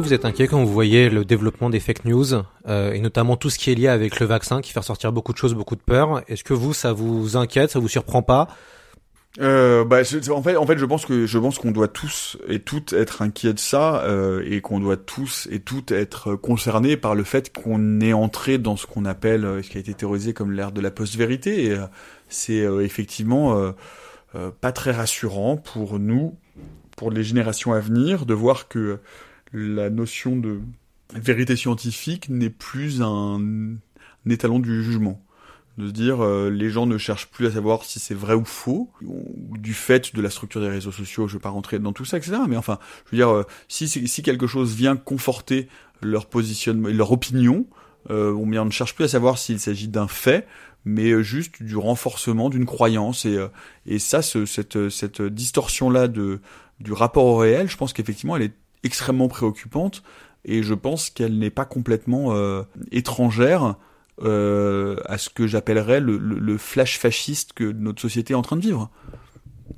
vous êtes inquiet quand vous voyez le développement des fake news euh, et notamment tout ce qui est lié avec le vaccin qui fait ressortir beaucoup de choses, beaucoup de peur? Est-ce que vous, ça vous inquiète, ça vous surprend pas? Euh, bah, en fait, je pense que qu'on doit tous et toutes être inquiets de ça euh, et qu'on doit tous et toutes être concernés par le fait qu'on est entré dans ce qu'on appelle, ce qui a été théorisé comme l'ère de la post-vérité. C'est effectivement pas très rassurant pour nous, pour les générations à venir, de voir que la notion de vérité scientifique n'est plus un, étalon du jugement. De se dire euh, les gens ne cherchent plus à savoir si c'est vrai ou faux du fait de la structure des réseaux sociaux je vais pas rentrer dans tout ça etc mais enfin je veux dire euh, si si quelque chose vient conforter leur positionnement leur opinion euh, on, ne cherche plus à savoir s'il s'agit d'un fait mais euh, juste du renforcement d'une croyance et et ça ce, cette cette distorsion là de du rapport au réel je pense qu'effectivement elle est extrêmement préoccupante et je pense qu'elle n'est pas complètement étrangère euh, à ce que j'appellerais le, le, le, flash fasciste que notre société est en train de vivre.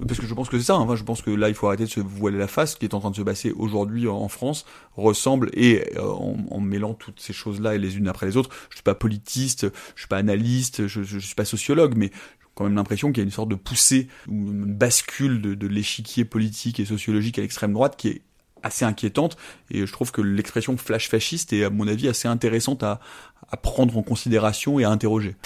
Parce que je pense que c'est ça, hein. je pense que là il faut arrêter de se voiler la face, ce qui est en train de se passer aujourd'hui en France ressemble, et euh, en, en, mêlant toutes ces choses-là et les unes après les autres, je suis pas politiste, je suis pas analyste, je, je, suis pas sociologue, mais j'ai quand même l'impression qu'il y a une sorte de poussée ou une bascule de, de l'échiquier politique et sociologique à l'extrême droite qui est assez inquiétante et je trouve que l'expression flash fasciste est à mon avis assez intéressante à, à prendre en considération et à interroger.